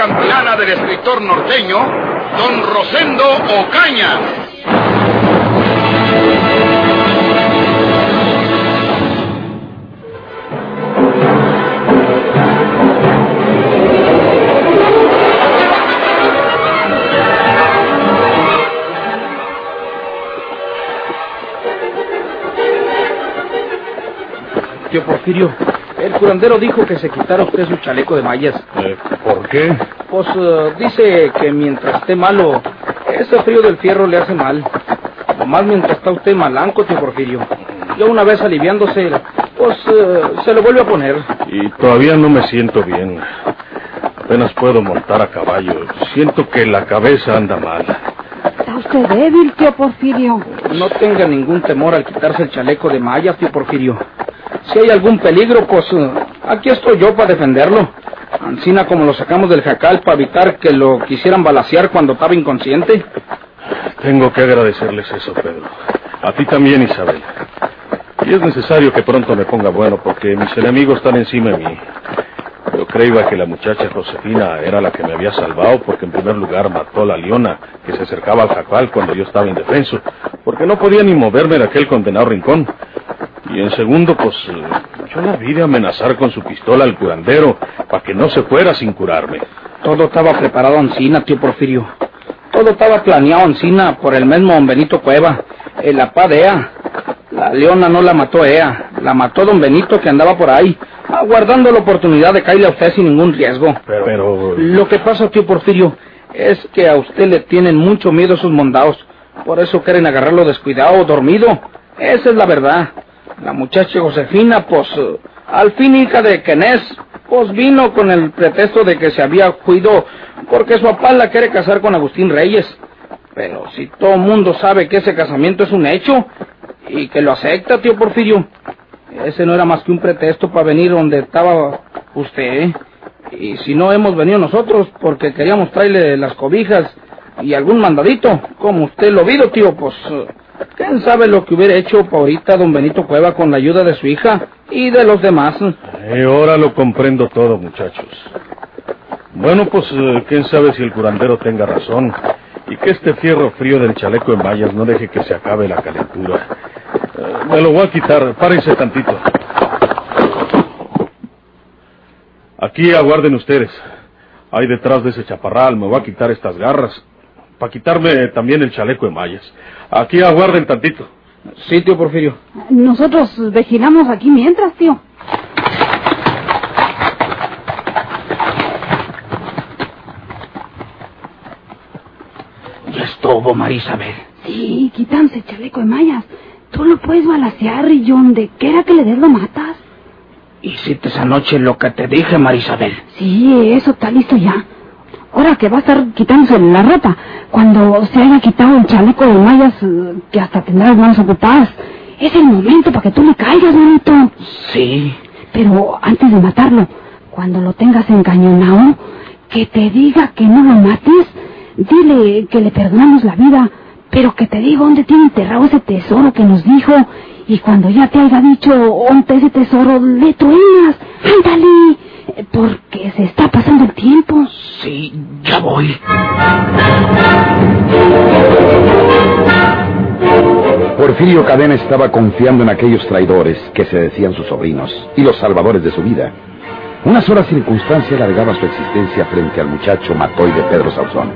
campilana del escritor norteño, Don Rosendo Ocaña. Tío Porfirio, el curandero dijo que se quitara usted su chaleco de mallas. Eh, ¿Por qué? Pues eh, dice que mientras esté malo, ese frío del fierro le hace mal. Nomás mientras está usted malanco, tío Porfirio. Ya una vez aliviándose, pues eh, se lo vuelve a poner. Y todavía no me siento bien. Apenas puedo montar a caballo. Siento que la cabeza anda mal. Está usted débil, tío Porfirio. No tenga ningún temor al quitarse el chaleco de mallas, tío Porfirio. Si hay algún peligro, pues eh, aquí estoy yo para defenderlo. Ancina como lo sacamos del jacal para evitar que lo quisieran balasear cuando estaba inconsciente. Tengo que agradecerles eso, Pedro. A ti también, Isabel. Y es necesario que pronto me ponga bueno porque mis enemigos están encima de mí. Yo creía que la muchacha Josefina era la que me había salvado porque en primer lugar mató a la leona que se acercaba al jacal cuando yo estaba indefenso, porque no podía ni moverme de aquel condenado rincón. Y en segundo, pues eh, yo la vi de amenazar con su pistola al curandero para que no se fuera sin curarme. Todo estaba preparado Ancina, tío Porfirio. Todo estaba planeado Ancina por el mismo don Benito Cueva, el apá de Ea. La leona no la mató Ea, la mató don Benito que andaba por ahí, aguardando la oportunidad de caerle a usted sin ningún riesgo. Pero, pero Lo que pasa, tío Porfirio, es que a usted le tienen mucho miedo sus mondados. Por eso quieren agarrarlo descuidado o dormido. Esa es la verdad. La muchacha Josefina, pues, al fin hija de Kenés, pues vino con el pretexto de que se había cuido porque su papá la quiere casar con Agustín Reyes. Pero si todo el mundo sabe que ese casamiento es un hecho y que lo acepta, tío Porfirio, ese no era más que un pretexto para venir donde estaba usted. ¿eh? Y si no hemos venido nosotros porque queríamos traerle las cobijas y algún mandadito, como usted lo vio, tío, pues quién sabe lo que hubiera hecho ahorita don Benito Cueva con la ayuda de su hija y de los demás. eh, ahora lo comprendo todo, muchachos. Bueno, pues eh, quién sabe si el curandero tenga razón y que este fierro frío del chaleco en vallas no deje que se acabe la calentura. Eh, me lo voy a quitar, párense tantito. Aquí aguarden ustedes. Ahí detrás de ese chaparral me voy a quitar estas garras para quitarme también el chaleco en mallas. Aquí aguarden tantito. Sí, tío Porfirio. Nosotros vigilamos aquí mientras, tío. Ya estuvo, Marisabel. Sí, quitándose el chaleco de mallas. Tú lo puedes balasear y donde quiera que le des lo matas. Hiciste esa noche lo que te dije, Marisabel. Sí, eso está listo ya. Ahora que va a estar quitándose la ropa, cuando se haya quitado el chaleco de mallas, eh, que hasta tendrá las manos ocupadas, es el momento para que tú le caigas, bonito. Sí. Pero antes de matarlo, cuando lo tengas encañonado, que te diga que no lo mates, dile que le perdonamos la vida, pero que te diga dónde tiene enterrado ese tesoro que nos dijo, y cuando ya te haya dicho dónde ese tesoro, le truenas, ándale, porque se está pasando el tiempo. Sí, ya voy. Porfirio Cadena estaba confiando en aquellos traidores que se decían sus sobrinos y los salvadores de su vida. Una sola circunstancia alargaba su existencia frente al muchacho Matoy de Pedro Sauzón.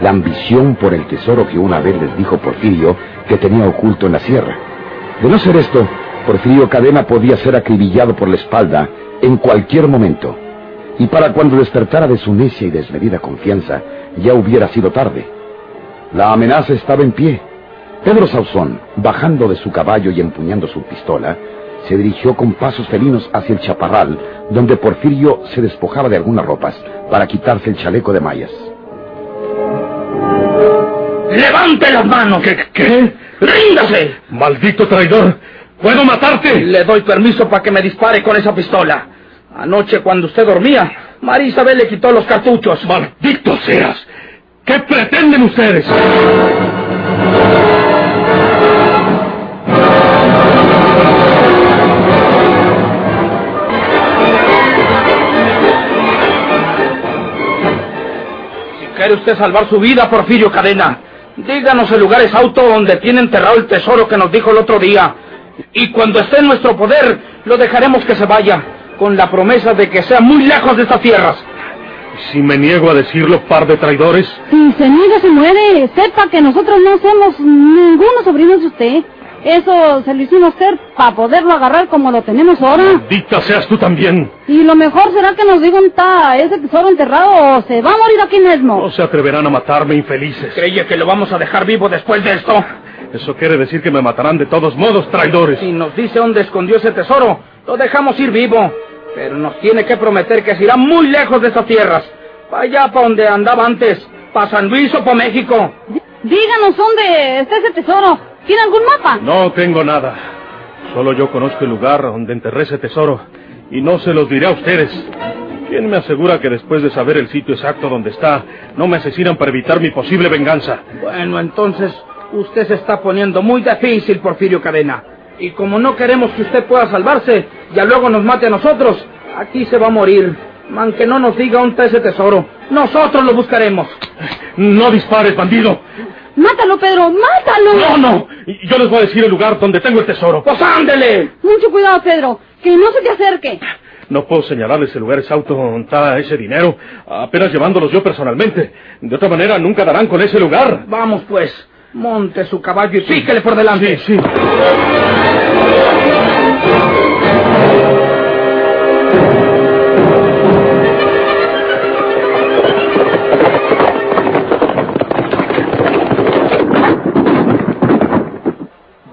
La ambición por el tesoro que una vez les dijo Porfirio que tenía oculto en la sierra. De no ser esto, Porfirio Cadena podía ser acribillado por la espalda en cualquier momento. Y para cuando despertara de su necia y desmedida confianza, ya hubiera sido tarde. La amenaza estaba en pie. Pedro Sauzón, bajando de su caballo y empuñando su pistola, se dirigió con pasos felinos hacia el chaparral, donde Porfirio se despojaba de algunas ropas para quitarse el chaleco de mallas. ¡Levante las manos! ¿Qué? ¿Qué? ¡Ríndase! ¡Maldito traidor! ¿Puedo matarte? Le doy permiso para que me dispare con esa pistola. Anoche, cuando usted dormía, María Isabel le quitó los cartuchos. ¡Maldito seas! ¿Qué pretenden ustedes? Si quiere usted salvar su vida, Porfirio Cadena, díganos el lugar exacto donde tiene enterrado el tesoro que nos dijo el otro día. Y cuando esté en nuestro poder, lo dejaremos que se vaya, con la promesa de que sea muy lejos de estas tierras. Si me niego a decirlo, par de traidores, Si se niega, se muere. Sepa que nosotros no somos ninguno sobrinos de usted. Eso se lo hicimos hacer para poderlo agarrar como lo tenemos ahora. maldita seas tú también. Y lo mejor será que nos digan está ese tesoro enterrado o se va a morir aquí mismo. No se atreverán a matarme, infelices. ¿Creye que lo vamos a dejar vivo después de esto? Eso quiere decir que me matarán de todos modos, traidores. Si nos dice dónde escondió ese tesoro, lo dejamos ir vivo. Pero nos tiene que prometer que se irá muy lejos de estas tierras. Allá, para donde andaba antes. Para San Luis o para México. Díganos dónde está ese tesoro. ¿Tiene algún mapa? No tengo nada. Solo yo conozco el lugar donde enterré ese tesoro. Y no se los diré a ustedes. ¿Quién me asegura que después de saber el sitio exacto donde está, no me asesinan para evitar mi posible venganza? Bueno, entonces, usted se está poniendo muy difícil, Porfirio Cadena. Y como no queremos que usted pueda salvarse, ya luego nos mate a nosotros, aquí se va a morir. Aunque no nos diga dónde está ese tesoro, nosotros lo buscaremos. No dispares, bandido. Mátalo, Pedro, mátalo. No, no. Yo les voy a decir el lugar donde tengo el tesoro. ¡Pues ándele! Mucho cuidado, Pedro. Que no se te acerque. No puedo señalarles el lugar exacto donde está ese dinero, apenas llevándolos yo personalmente. De otra manera, nunca darán con ese lugar. Vamos, pues. Monte su caballo y píquele por delante. Sí, sí.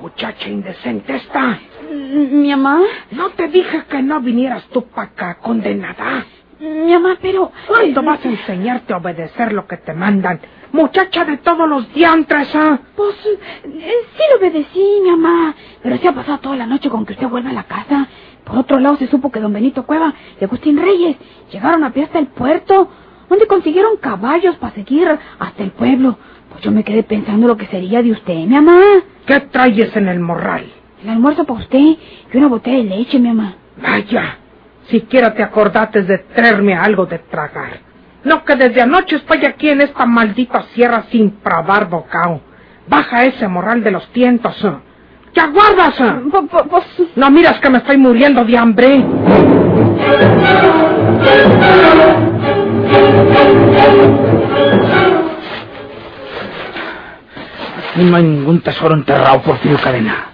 Muchacha indecente esta. Mi mamá, No te dije que no vinieras tú para acá, condenada. mi mamá, pero... ¿Cuándo vas a enseñarte a obedecer lo que te mandan? Muchacha de todos los diantres, ¿ah? Pues eh, sí lo obedecí, mi mamá. Pero se ha pasado toda la noche con que usted vuelva a la casa. Por otro lado, se supo que don Benito Cueva y Agustín Reyes llegaron a pie hasta el puerto, donde consiguieron caballos para seguir hasta el pueblo. Pues yo me quedé pensando lo que sería de usted, mi mamá. ¿Qué traes en el morral? El almuerzo para usted y una botella de leche, mi mamá. Vaya, siquiera te acordates de traerme algo de tragar. No que desde anoche estoy aquí en esta maldita sierra sin probar bocao. Baja ese morral de los tientos. ¿Qué aguardas? No miras que me estoy muriendo de hambre. Aquí no hay ningún tesoro enterrado, Porfirio Cadena.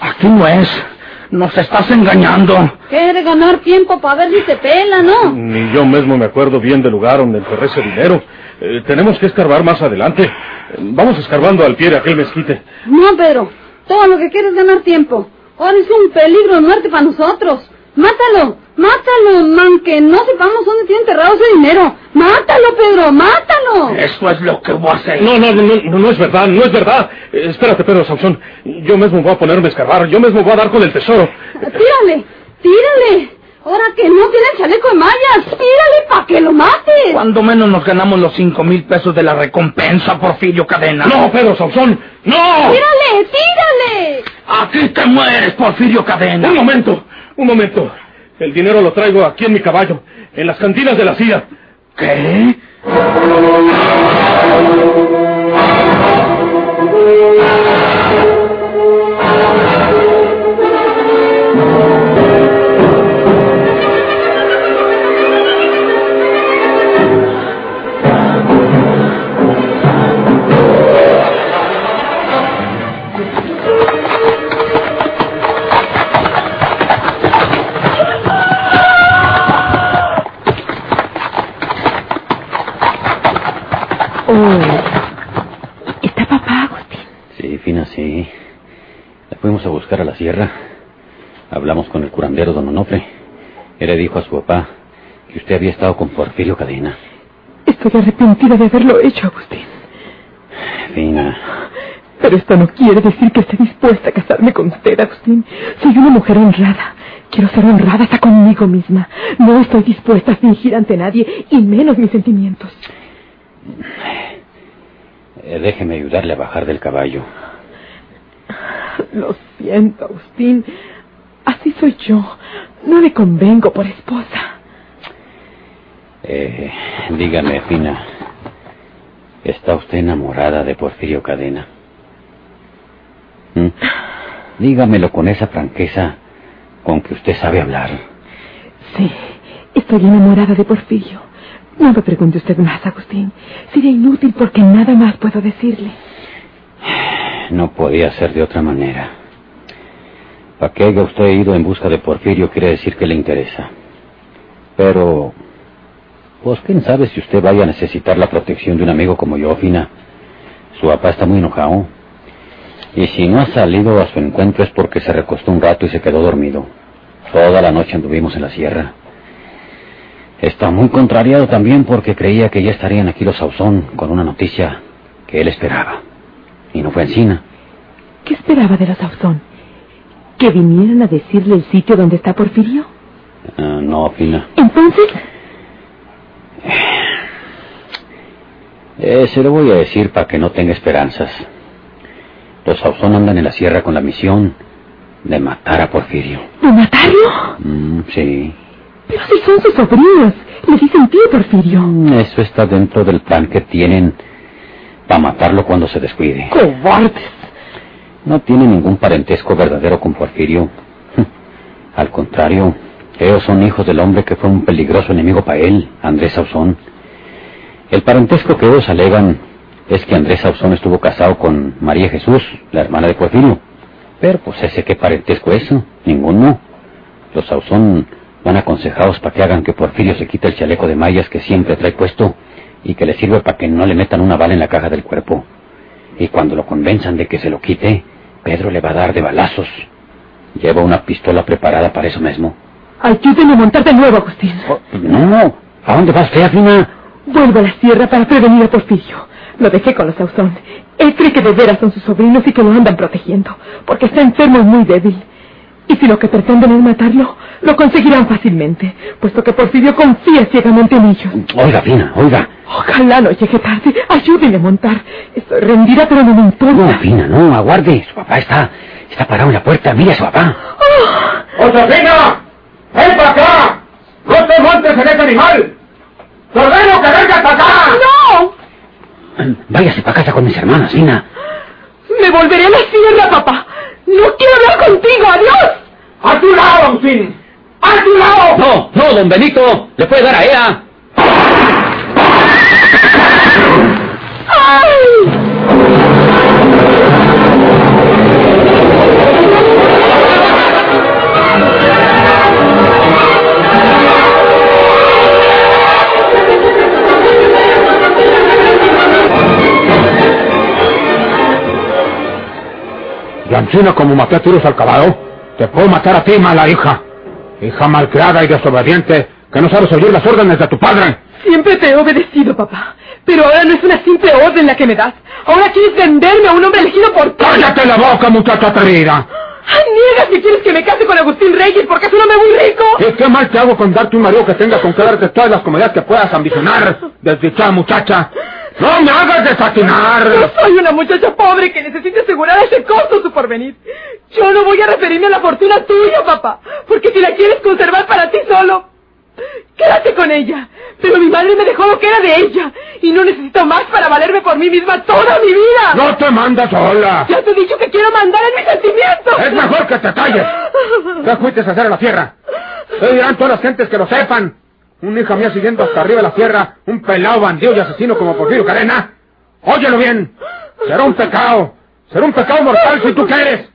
Aquí no es. Nos estás engañando. quiere ganar tiempo para ver si se pela, ¿no? Ni yo mismo me acuerdo bien del lugar donde enterré ese dinero. Eh, tenemos que escarbar más adelante. Eh, Vamos escarbando al pie de aquel mezquite. No, Pedro. Todo lo que quieres es ganar tiempo. Ahora es un peligro de muerte para nosotros. Mátalo, mátalo, man, que no sepamos dónde tiene enterrado ese dinero. Mátalo, Pedro, mátalo. Eso es lo que voy a hacer. No, no, no, no, no es verdad, no es verdad. Eh, espérate, Pedro Sansón. Yo mismo voy a ponerme a escarbar. Yo mismo voy a dar con el tesoro. Tírale, tírale. Ahora que no tiene el chaleco de mallas, tírale para que lo mates. Cuando menos nos ganamos los cinco mil pesos de la recompensa, Porfirio Cadena. No, Pedro Sansón. No. Tírale, tírale. Aquí te mueres, Porfirio Cadena. Un momento, un momento. El dinero lo traigo aquí en mi caballo, en las cantinas de la CIA. ¿Qué? Agustín? Sí, Fina, sí. La fuimos a buscar a la sierra. Hablamos con el curandero don Onofre. Él le dijo a su papá que usted había estado con Porfirio Cadena. Estoy arrepentida de haberlo hecho, Agustín. Fina. Pero esto no quiere decir que esté dispuesta a casarme con usted, Agustín. Soy una mujer honrada. Quiero ser honrada hasta conmigo misma. No estoy dispuesta a fingir ante nadie, y menos mis sentimientos. Eh, déjeme ayudarle a bajar del caballo. Lo siento, Agustín. Así soy yo. No le convengo por esposa. Eh, dígame, Fina. ¿Está usted enamorada de Porfirio Cadena? ¿Mm? Dígamelo con esa franqueza con que usted sabe hablar. Sí, estoy enamorada de Porfirio. No me pregunte usted más, Agustín. Sería inútil porque nada más puedo decirle. No podía ser de otra manera. Para que haya usted ido en busca de Porfirio quiere decir que le interesa. Pero, pues quién sabe si usted vaya a necesitar la protección de un amigo como yo, Fina. Su papá está muy enojado. Y si no ha salido a su encuentro es porque se recostó un rato y se quedó dormido. Toda la noche anduvimos en la sierra. Está muy contrariado también porque creía que ya estarían aquí los Sauzón con una noticia que él esperaba. Y no fue encina. ¿Qué esperaba de los Sauzón? ¿Que vinieran a decirle el sitio donde está Porfirio? Ah, no, Fina. Entonces, Eh, se lo voy a decir para que no tenga esperanzas. Los Sauzón andan en la sierra con la misión de matar a Porfirio. ¿de matarlo? Mm, sí. Pero si son sus sobrinos. Le dicen tío Porfirio. Mm, Eso está dentro del plan que tienen para matarlo cuando se descuide. ¡Cobardes! No tiene ningún parentesco verdadero con Porfirio. Al contrario, ellos son hijos del hombre que fue un peligroso enemigo para él, Andrés Sauzón. El parentesco que ellos alegan es que Andrés Sauzón estuvo casado con María Jesús, la hermana de Porfirio. Pero pues ese qué parentesco es, ninguno. Los Sauzón van aconsejados para que hagan que Porfirio se quite el chaleco de mallas que siempre trae puesto y que le sirve para que no le metan una bala en la caja del cuerpo. Y cuando lo convenzan de que se lo quite, Pedro le va a dar de balazos. Lleva una pistola preparada para eso mismo. Ayúdenme a montar de nuevo, Agustín. No, ¿a dónde vas, fea, Fina? Vuelvo a la sierra para prevenir a Porfirio. Lo dejé con los Sauzón. Él cree que de veras son sus sobrinos y que lo andan protegiendo, porque está enfermo y muy débil. Y si lo que pretenden es matarlo, lo conseguirán fácilmente, puesto que Porfirio confía ciegamente en ellos. Oiga, Fina, oiga. Ojalá no llegue tarde. Ayúdenme a montar. Estoy rendida, pero no me importa. No, Fina, no, aguarde. Su papá está, está parado en la puerta. Mira a su papá. ¡Josefina! ¡Ven para acá! ¡No te montes en ese animal! ¡Te ordeno que vengas para acá! ¡No! Váyase para casa con mis hermanas, Fina. Me volveré a la sierra, papá. No quiero hablar contigo. ¡Adiós! ¡A tu lado, Agustín! ¡A tu lado! No, no, don Benito. Le puede dar a ella. ¡Ay! Y Ancina, como maté a tiros al caballo, te puedo matar a ti, mala hija. Hija malcriada y desobediente, que no sabes oír las órdenes de tu padre. Siempre te he obedecido, papá. Pero ahora no es una simple orden la que me das. Ahora quieres venderme a un hombre elegido por ti. ¡Cállate la boca, muchacha atrevida! Niegas que quieres que me case con Agustín Reyes porque es un hombre muy rico. ¿Y qué mal te hago con darte un marido que tenga con que darte todas las comodidades que puedas ambicionar, desdichada muchacha? ¡No me hagas Yo desatinar! soy una muchacha pobre que necesita asegurar a ese costo su porvenir. Yo no voy a referirme a la fortuna tuya, papá, porque si la quieres conservar para ti solo, quédate con ella. Pero mi madre me dejó lo que era de ella y no necesito más para valerme por mí misma toda mi vida. ¡No te mandas sola! Ya te he dicho que quiero mandar en mis sentimientos. ¡Es mejor que te calles! ¿Qué fuiste a hacer a la sierra? ¿Qué dirán todas las gentes que lo sepan? Una hija mía siguiendo hasta arriba de la sierra, un pelado bandido y asesino como Porfirio Cadena. Óyelo bien, será un pecado, será un pecado mortal si tú quieres.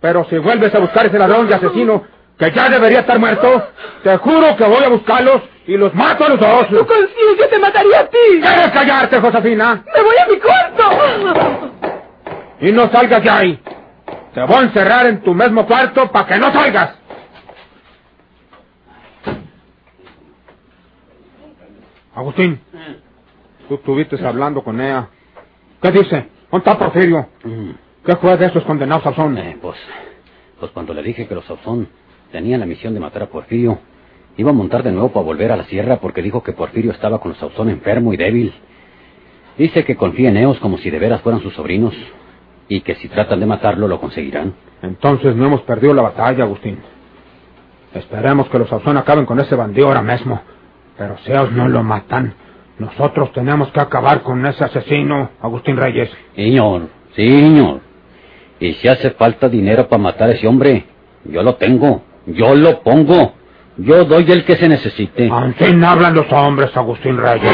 Pero si vuelves a buscar ese ladrón y asesino que ya debería estar muerto, te juro que voy a buscarlos y los mato a los dos. Tu conciencia te mataría a ti. ¿Quieres callarte, Josefina? Me voy a mi cuarto. Y no salgas de ahí. Te voy a encerrar en tu mismo cuarto para que no salgas. Agustín, tú estuviste hablando con ella ¿Qué dice? ¿Dónde está Porfirio? Mm. ¿Qué fue de esos condenados Sauzón? Eh, pues, pues cuando le dije que los Sauzón tenían la misión de matar a Porfirio, iba a montar de nuevo para volver a la sierra porque dijo que Porfirio estaba con los Sauzón enfermo y débil. Dice que confía en ellos como si de veras fueran sus sobrinos y que si tratan de matarlo lo conseguirán. Entonces no hemos perdido la batalla, Agustín. Esperemos que los Sauzón acaben con ese bandido ahora mismo. Pero si ellos no lo matan, nosotros tenemos que acabar con ese asesino, Agustín Reyes. Señor, sí, señor. Y si hace falta dinero para matar a ese hombre, yo lo tengo. Yo lo pongo. Yo doy el que se necesite. Así hablan los hombres, Agustín Reyes.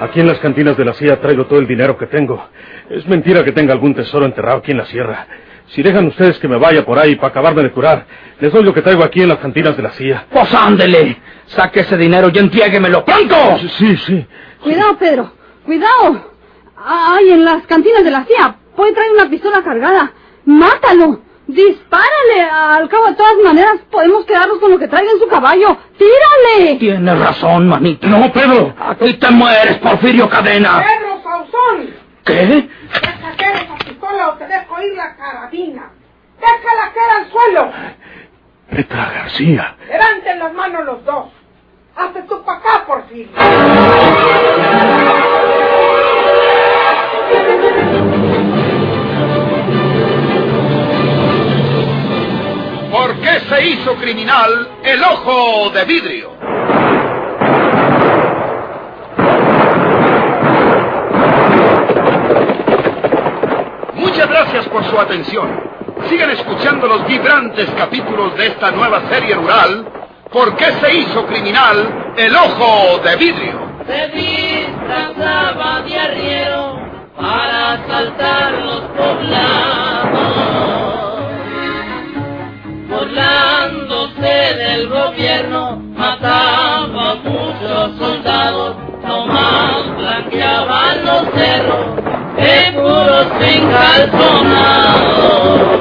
Aquí en las cantinas de la CIA traigo todo el dinero que tengo. Es mentira que tenga algún tesoro enterrado aquí en la sierra. Si dejan ustedes que me vaya por ahí para acabarme de curar, les doy lo que traigo aquí en las cantinas de la CIA. Pues ándele. Saque ese dinero y entréguemelo pronto. Sí, sí. Cuidado, Pedro. Cuidado. Ay, en las cantinas de la CIA. Puede traer una pistola cargada. Mátalo. Dispárale. Al cabo, de todas maneras, podemos quedarnos con lo que traiga en su caballo. ¡Tírale! Tienes razón, manito. No, Pedro. Aquí te mueres, Porfirio Cadena. Pedro Sauzón, ¿Qué? deja caer esa pistola o te dejo ir la carabina. Déjala caer al suelo. García. Levanten las manos los dos. Hazte tú para acá, Porfirio. ¿Por qué se hizo criminal el ojo de vidrio? Muchas gracias por su atención. Sigan escuchando los vibrantes capítulos de esta nueva serie rural. ¿Por qué se hizo criminal el ojo de vidrio? se disfrazaba de arriero para asaltar los poblados. Burlándose del gobierno, mataba a muchos soldados, nomás blanqueaban los cerros, de puros encalzonados.